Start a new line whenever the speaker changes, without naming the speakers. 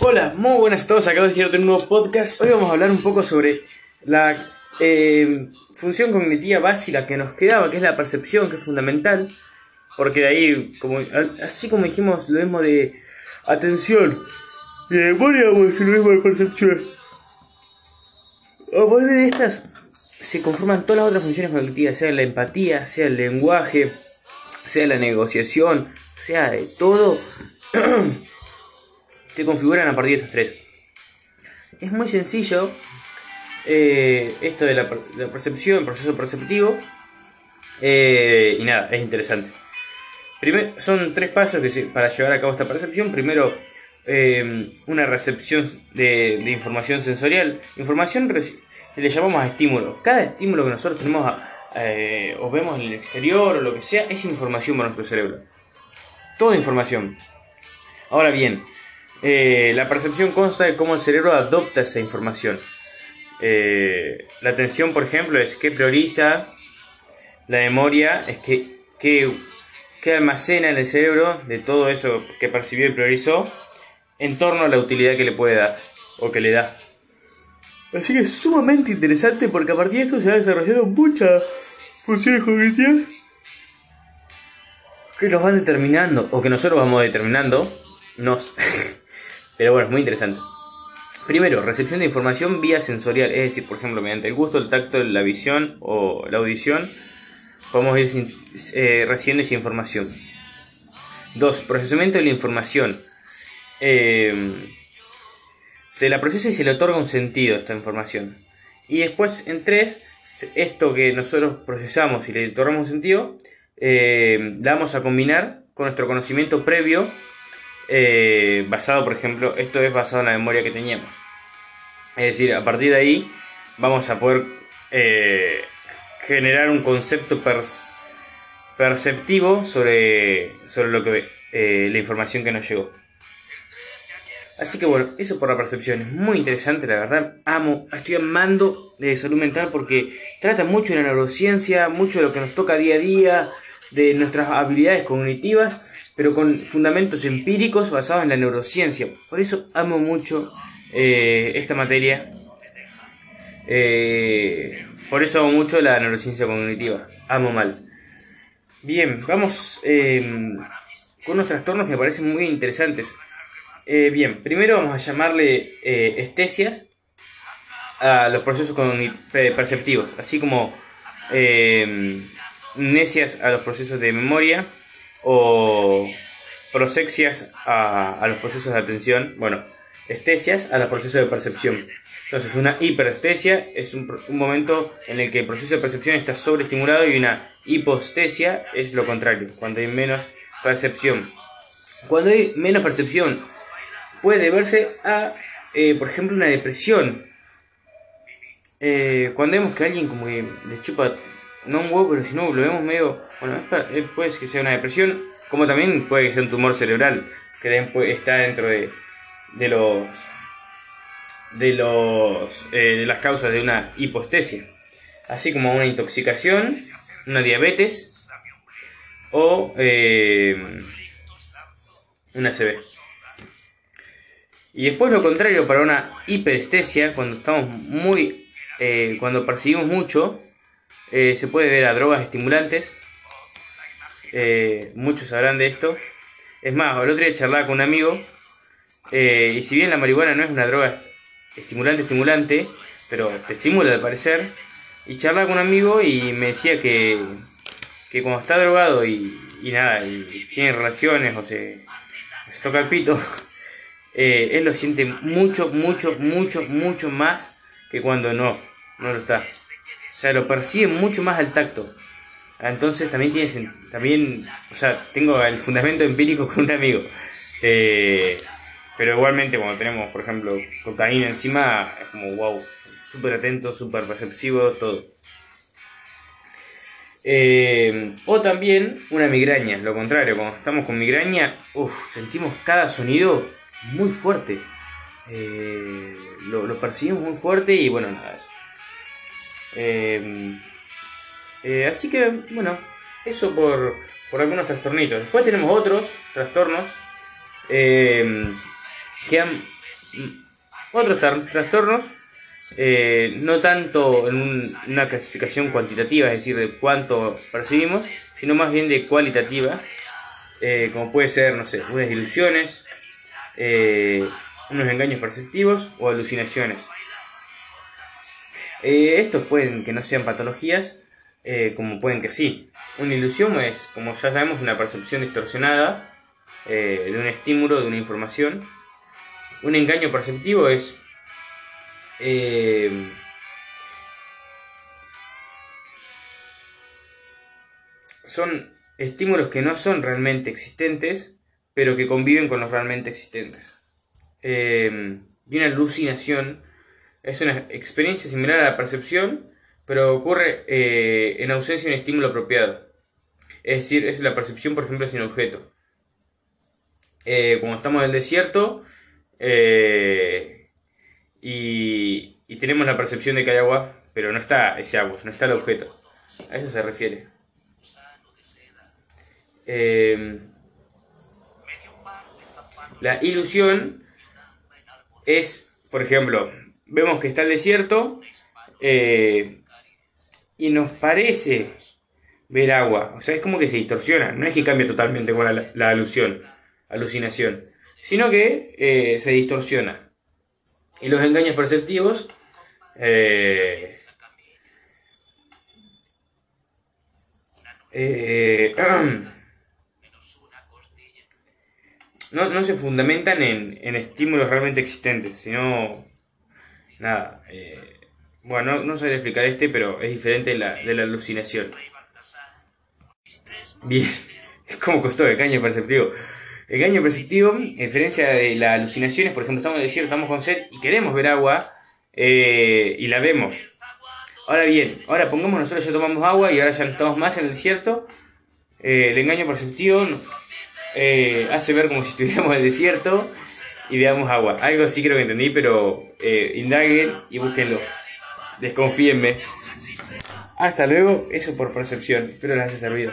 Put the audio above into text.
Hola, muy buenas a todos, acabo de llegar un nuevo podcast. Hoy vamos a hablar un poco sobre la eh, función cognitiva básica que nos quedaba, que es la percepción, que es fundamental. Porque de ahí, como, así como dijimos lo mismo de atención y de memoria, lo mismo de percepción. A partir de estas se conforman todas las otras funciones cognitivas, sea la empatía, sea el lenguaje, sea la negociación, sea de todo. se configuran a partir de estos tres. Es muy sencillo eh, esto de la, percepción, el proceso perceptivo. Eh, y nada, es interesante. Primero, son tres pasos que para llevar a cabo esta percepción. Primero, eh, una recepción de, información sensorial. Información le llamamos a estímulo. Cada estímulo que nosotros tenemos o vemos en el exterior o lo que sea es información para nuestro cerebro. Toda información. Ahora bien, eh, la percepción consta de cómo el cerebro adopta esa información. Eh, la atención, por ejemplo, es que prioriza. La memoria es que, que, almacena en el cerebro de todo eso que percibió y priorizó en torno a la utilidad que le puede dar o que le da. Así que es sumamente interesante porque a partir de esto se ha desarrollado muchas funciones cognitivas que nos van determinando o que nosotros vamos determinando nos Pero bueno, es muy interesante. Primero, recepción de información vía sensorial, es decir, por ejemplo, mediante el gusto, el tacto, la visión o la audición, podemos ir eh, recibiendo esa información. Dos, procesamiento de la información. Eh, se la procesa y se le otorga un sentido a esta información. Y después, en tres, esto que nosotros procesamos y le otorgamos un sentido, eh, la vamos a combinar con nuestro conocimiento previo eh, basado, por ejemplo, esto es basado en la memoria que teníamos. Es decir, a partir de ahí vamos a poder eh, generar un concepto perceptivo sobre, sobre lo que, eh, la información que nos llegó. Así que bueno, eso por la percepción es muy interesante, la verdad. Amo, estoy amando de salud mental porque trata mucho de la neurociencia, mucho de lo que nos toca día a día, de nuestras habilidades cognitivas pero con fundamentos empíricos basados en la neurociencia. Por eso amo mucho eh, esta materia. Eh, por eso amo mucho la neurociencia cognitiva. Amo mal. Bien, vamos em, con unos trastornos que me parecen muy interesantes. Eh, bien, primero vamos a llamarle estesias a los procesos perceptivos, así como necias a los procesos de memoria o prosexias a, los procesos de atención, bueno, estesias a los procesos de percepción. Entonces, una hiperestesia es un, momento en el que el proceso de percepción está sobreestimulado y una hipostesia es lo contrario, cuando hay menos percepción. Cuando hay menos percepción, puede verse a, eh, por ejemplo, una depresión. Eh, cuando vemos que alguien como que le chupa no un huevo, pero si no lo vemos medio, bueno, eh, puede que sea una depresión, como también puede que sea un tumor cerebral, que está dentro de, de los de los eh, de las causas de una hipostesia, así como una intoxicación, una diabetes o eh, una CB. Y después lo contrario para una hiperestesia, cuando estamos muy, cuando percibimos mucho, eh, se puede ver a drogas estimulantes. Eh, muchos sabrán de esto. Es más, el otro día charlaba con un amigo. Eh, y si bien la marihuana no es una droga estimulante, estimulante, pero te estimula al parecer. Y charlaba con un amigo y me decía que, que cuando está drogado y, nada, y tiene relaciones o se, se toca el pito, él lo siente mucho, mucho, mucho, mucho más que cuando no, no lo está. O sea, lo percibe mucho más al tacto. Entonces también tiene también, o sea, tengo el fundamento empírico con un amigo. Eh, pero igualmente cuando tenemos, por ejemplo, cocaína encima, es como wow, súper atento, súper perceptivo, todo. Eh, o también una migraña, lo contrario, cuando estamos con migraña, uff, sentimos cada sonido muy fuerte. Eh, lo, lo percibimos muy fuerte y bueno, nada, eso. Eh, eh, así que, bueno, eso por, por algunos trastornitos. Después tenemos otros trastornos eh, que han Otros trastornos, eh, no tanto en una clasificación cuantitativa, es decir, de cuánto percibimos, sino más bien de cualitativa, eh, como puede ser, no sé, unas ilusiones, unos engaños perceptivos o alucinaciones. Estos pueden que no sean patologías, como pueden que sí. Una ilusión es, como ya sabemos, una percepción distorsionada de un estímulo, de una información. Un engaño perceptivo es eh, son estímulos que no son realmente existentes, pero que conviven con los realmente existentes. Eh, y una alucinación es una experiencia similar a la percepción, pero ocurre eh, en ausencia de un estímulo apropiado. Es decir, es la percepción, por ejemplo, sin objeto. cuando estamos en el desierto, y, tenemos la percepción de que hay agua, pero no está ese agua, no está el objeto. A eso se refiere. Em, la ilusión es, por ejemplo, vemos que está el desierto eh, y nos parece ver agua. O sea, es como que se distorsiona. No es que cambie totalmente con la, alusión, alucinación, sino que eh, se distorsiona. Y los engaños perceptivos eh, eh, no, se fundamentan en, estímulos realmente existentes, sino nada. Eh, bueno, no, sé explicar este, pero es diferente de la, de la alucinación. Bien, ¿cómo costó el engaño perceptivo? El engaño perceptivo, en diferencia de las alucinaciones, por ejemplo, estamos en el desierto, estamos con sed y queremos ver agua eh, y la vemos. Ahora bien, ahora pongamos nosotros ya tomamos agua y ahora ya no estamos más en el desierto. Eh, el engaño perceptivo eh, hace ver como si estuviéramos en el desierto y veamos agua. Algo sí creo que entendí, pero indaguen y búsquenlo. Desconfíenme. Hasta luego, eso por percepción. Espero les haya servido.